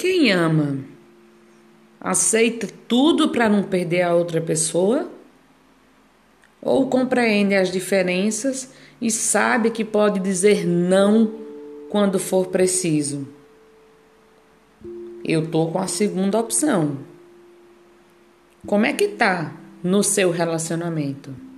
Quem ama aceita tudo para não perder a outra pessoa? Ou compreende as diferenças e sabe que pode dizer não quando for preciso? Eu tô com a segunda opção. Como é que tá no seu relacionamento?